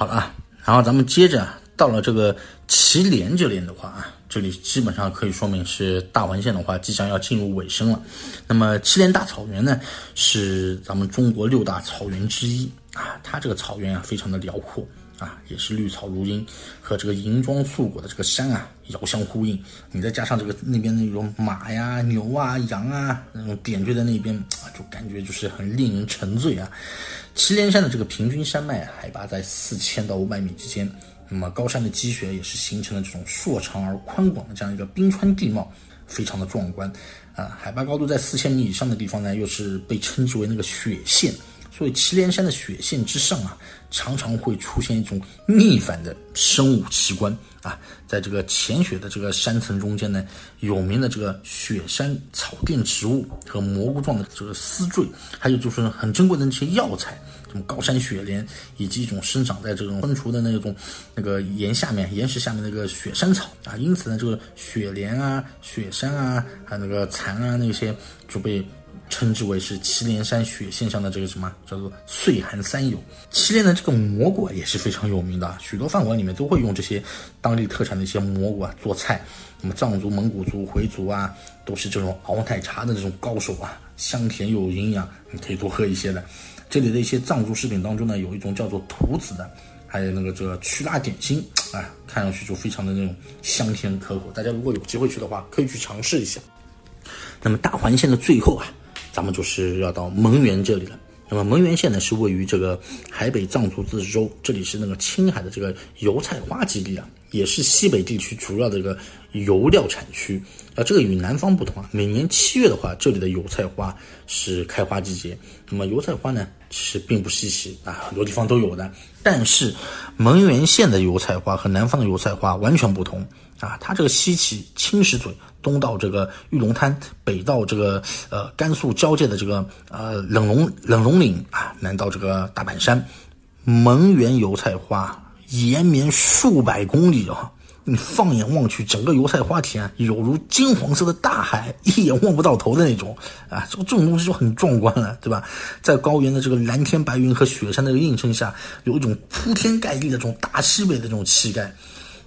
好了啊，然后咱们接着到了这个祁连这边的话啊，这里基本上可以说明是大环线的话即将要进入尾声了。那么祁连大草原呢，是咱们中国六大草原之一啊，它这个草原啊非常的辽阔。啊，也是绿草如茵，和这个银装素裹的这个山啊遥相呼应。你再加上这个那边那种马呀、牛啊、羊啊那种点缀在那边啊，就感觉就是很令人沉醉啊。祁连山的这个平均山脉海拔在四千到五百米之间，那么高山的积雪也是形成了这种硕长而宽广的这样一个冰川地貌，非常的壮观啊。海拔高度在四千米以上的地方呢，又是被称之为那个雪线。所以祁连山的雪线之上啊，常常会出现一种逆反的生物奇观啊，在这个浅雪的这个山层中间呢，有名的这个雪山草甸植物和蘑菇状的这个丝坠，还有就是很珍贵的那些药材，什么高山雪莲，以及一种生长在这种喷除的那种那个岩下面、岩石下面那个雪山草啊，因此呢，这个雪莲啊、雪山啊，还有那个蚕啊那些就被。称之为是祁连山雪线上的这个什么叫做岁寒三友。祁连的这个蘑菇也是非常有名的，许多饭馆里面都会用这些当地特产的一些蘑菇啊做菜。那么藏族、蒙古族、回族啊，都是这种熬奶茶的这种高手啊，香甜又有营养，你可以多喝一些的。这里的一些藏族食品当中呢，有一种叫做土子的，还有那个这个曲拉点心啊，看上去就非常的那种香甜可口。大家如果有机会去的话，可以去尝试一下。那么大环线的最后啊。咱们就是要到门源这里了。那么门源县呢，是位于这个海北藏族自治州，这里是那个青海的这个油菜花基地啊，也是西北地区主要的一个油料产区。啊，这个与南方不同啊，每年七月的话，这里的油菜花是开花季节。那么油菜花呢，其实并不稀奇啊，很多地方都有的。但是蒙源县的油菜花和南方的油菜花完全不同啊，它这个稀奇，青石嘴。东到这个玉龙滩，北到这个呃甘肃交界的这个呃冷龙冷龙岭啊，南到这个大板山，蒙源油菜花延绵数百公里啊！你放眼望去，整个油菜花田有如金黄色的大海，一眼望不到头的那种啊！这这种东西就很壮观了，对吧？在高原的这个蓝天白云和雪山的映衬下，有一种铺天盖地的这种大西北的这种气概。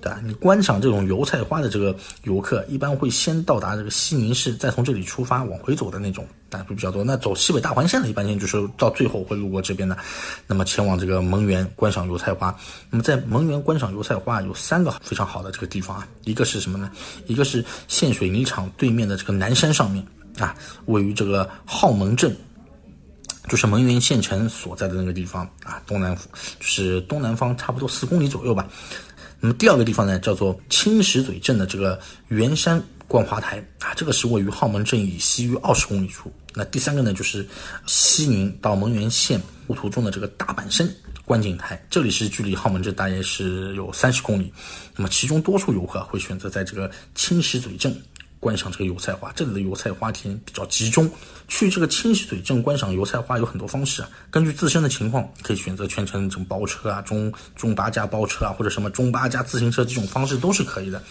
对吧？你观赏这种油菜花的这个游客，一般会先到达这个西宁市，再从这里出发往回走的那种，啊，会比较多。那走西北大环线的，一般性就是到最后会路过这边的，那么前往这个蒙源观赏油菜花。那么在蒙源观赏油菜花有三个非常好的这个地方啊，一个是什么呢？一个是现水泥厂对面的这个南山上面啊，位于这个浩门镇，就是蒙元县城所在的那个地方啊，东南就是东南方差不多四公里左右吧。那么第二个地方呢，叫做青石嘴镇的这个元山观花台啊，这个是位于澳门镇以西约二十公里处。那第三个呢，就是西宁到蒙源县路途中的这个大板山观景台，这里是距离澳门镇大约是有三十公里。那么其中多数游客会选择在这个青石嘴镇。观赏这个油菜花，这里的油菜花田比较集中。去这个青石嘴镇观赏油菜花有很多方式啊，根据自身的情况，可以选择全程这种包车啊、中中巴加包车啊，或者什么中巴加自行车这种方式都是可以的。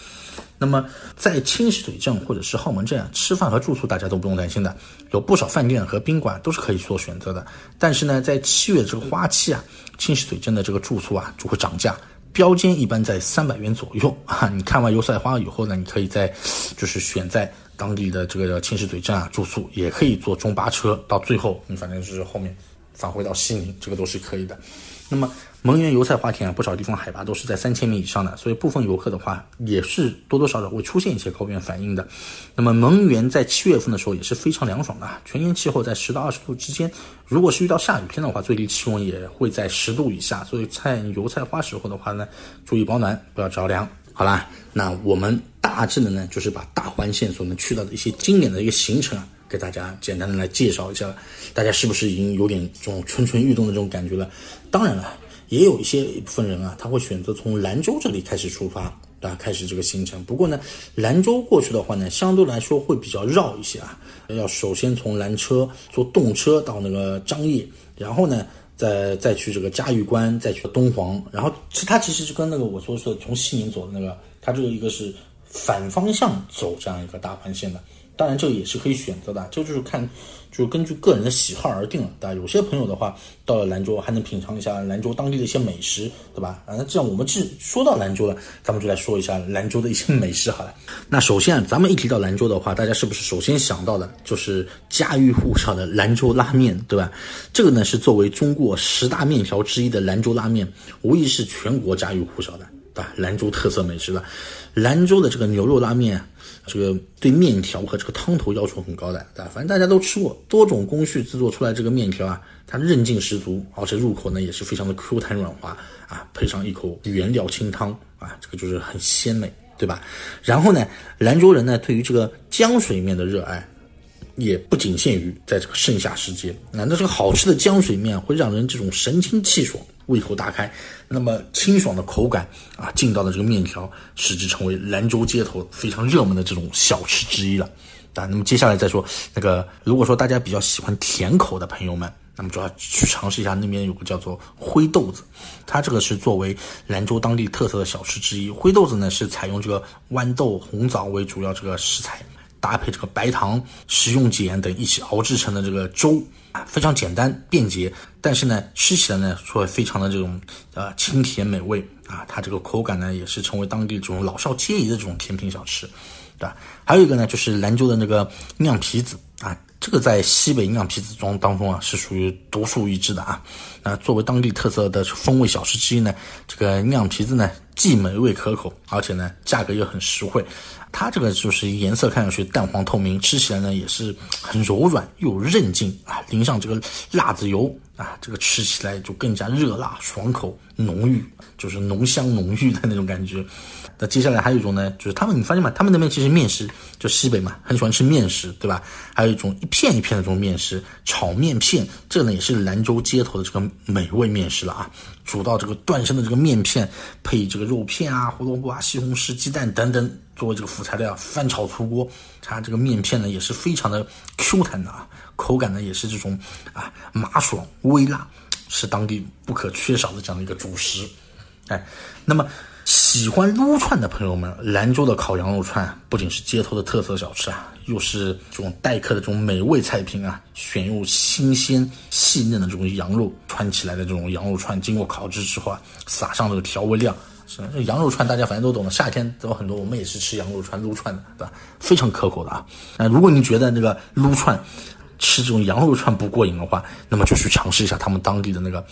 那么在青石嘴镇或者是浩门镇啊，吃饭和住宿大家都不用担心的，有不少饭店和宾馆都是可以做选择的。但是呢，在七月这个花期啊，青石嘴镇的这个住宿啊就会涨价。标间一般在三百元左右 啊！你看完油菜花以后呢，你可以在，就是选在当地的这个青石嘴镇啊住宿，也可以坐中巴车，到最后你反正是后面返回到西宁，这个都是可以的。那么。蒙源油菜花田啊，不少地方海拔都是在三千米以上的，所以部分游客的话也是多多少少会出现一些高原反应的。那么蒙源在七月份的时候也是非常凉爽的，全年气候在十到二十度之间。如果是遇到下雨天的话，最低气温也会在十度以下。所以看油菜花时候的话呢，注意保暖，不要着凉。好啦，那我们大致的呢，就是把大环线所能去到的一些经典的一个行程啊，给大家简单的来介绍一下了。大家是不是已经有点这种蠢蠢欲动的这种感觉了？当然了。也有一些一部分人啊，他会选择从兰州这里开始出发，啊，开始这个行程。不过呢，兰州过去的话呢，相对来说会比较绕一些啊。要首先从兰车坐动车到那个张掖，然后呢，再再去这个嘉峪关，再去敦煌。然后其它其实就跟那个我说是从西宁走的那个，它这个一个是反方向走这样一个大环线的。当然这个也是可以选择的，这就是看。就根据个人的喜好而定了，对吧？有些朋友的话，到了兰州还能品尝一下兰州当地的一些美食，对吧？啊，那这样我们既说到兰州了，咱们就来说一下兰州的一些美食好了。那首先，咱们一提到兰州的话，大家是不是首先想到的就是家喻户晓的兰州拉面，对吧？这个呢是作为中国十大面条之一的兰州拉面，无疑是全国家喻户晓的，对吧？兰州特色美食了。兰州的这个牛肉拉面。这个对面条和这个汤头要求很高的，对吧？反正大家都吃过，多种工序制作出来这个面条啊，它韧劲十足，而且入口呢也是非常的 Q 弹软滑啊，配上一口原料清汤啊，这个就是很鲜美，对吧？然后呢，兰州人呢对于这个浆水面的热爱。也不仅限于在这个盛夏时节，那那这个好吃的浆水面会让人这种神清气爽，胃口大开。那么清爽的口感啊，劲道的这个面条，使之成为兰州街头非常热门的这种小吃之一了。啊，那么接下来再说那个，如果说大家比较喜欢甜口的朋友们，那么就要去尝试一下那边有个叫做灰豆子，它这个是作为兰州当地特色的小吃之一。灰豆子呢是采用这个豌豆、红枣为主要这个食材。搭配这个白糖、食用碱等一起熬制成的这个粥啊，非常简单便捷，但是呢，吃起来呢，说非常的这种呃清甜美味啊，它这个口感呢，也是成为当地这种老少皆宜的这种甜品小吃，对吧？还有一个呢，就是兰州的那个酿皮子啊，这个在西北酿皮子中当中啊，是属于独树一帜的啊。那作为当地特色的风味小吃之一呢，这个酿皮子呢，既美味可口，而且呢，价格又很实惠。它这个就是颜色看上去淡黄透明，吃起来呢也是很柔软又有韧劲啊，淋上这个辣子油啊，这个吃起来就更加热辣爽口浓郁，就是浓香浓郁的那种感觉。那接下来还有一种呢，就是他们你发现吗？他们那边其实面食就西北嘛，很喜欢吃面食，对吧？还有一种一片一片的这种面食，炒面片，这呢也是兰州街头的这个美味面食了啊。煮到这个断生的这个面片，配这个肉片啊、胡萝卜啊、西红柿、鸡蛋等等作为这个辅材料翻炒出锅，它这个面片呢也是非常的 Q 弹的啊，口感呢也是这种啊麻爽微辣，是当地不可缺少的这样的一个主食。哎，那么。喜欢撸串的朋友们，兰州的烤羊肉串不仅是街头的特色小吃啊，又是这种待客的这种美味菜品啊。选用新鲜细嫩的这种羊肉串起来的这种羊肉串，经过烤制之后啊，撒上这个调味料，是羊肉串大家反正都懂的。夏天有很多，我们也是吃羊肉串撸串的，对吧？非常可口的啊。那如果你觉得那个撸串吃这种羊肉串不过瘾的话，那么就去尝试一下他们当地的那个。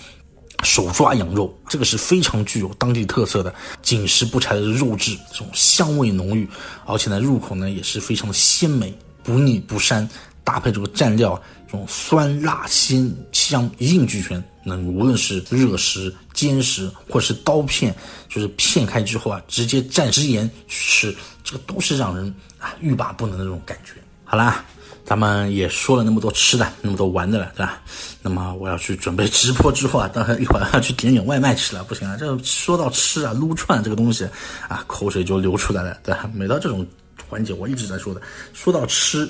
手抓羊肉，这个是非常具有当地特色的紧实不柴的肉质，这种香味浓郁，而且呢入口呢也是非常的鲜美，不腻不膻，搭配这个蘸料，这种酸辣鲜香一应俱全。那无论是热食、煎食，或是刀片，就是片开之后啊，直接蘸食盐去吃，这个都是让人啊欲罢不能的那种感觉。好啦。咱们也说了那么多吃的，那么多玩的了，对吧？那么我要去准备直播之后啊，待会一会儿要去点点外卖吃了，不行啊！这说到吃啊，撸串这个东西啊，口水就流出来了，对吧？每到这种环节，我一直在说的，说到吃，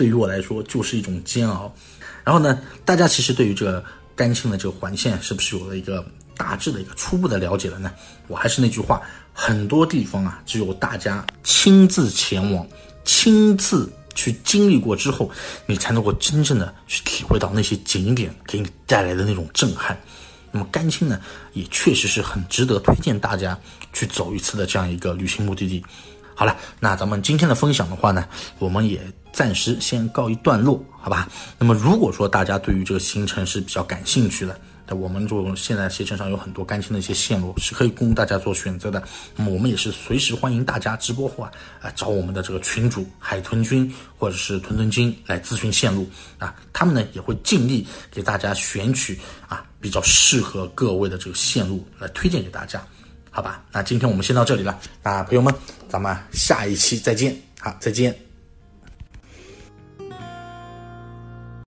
对于我来说就是一种煎熬。然后呢，大家其实对于这个甘青的这个环线是不是有了一个大致的一个初步的了解了呢？我还是那句话，很多地方啊，只有大家亲自前往，亲自。去经历过之后，你才能够真正的去体会到那些景点给你带来的那种震撼。那么甘青呢，也确实是很值得推荐大家去走一次的这样一个旅行目的地。好了，那咱们今天的分享的话呢，我们也暂时先告一段落，好吧？那么如果说大家对于这个行程是比较感兴趣的，那我们就现在携程上有很多甘青的一些线路是可以供大家做选择的。那么我们也是随时欢迎大家直播后啊，啊找我们的这个群主海豚君或者是屯屯君来咨询线路啊，他们呢也会尽力给大家选取啊比较适合各位的这个线路来推荐给大家，好吧？那今天我们先到这里了，那朋友们，咱们下一期再见，好，再见。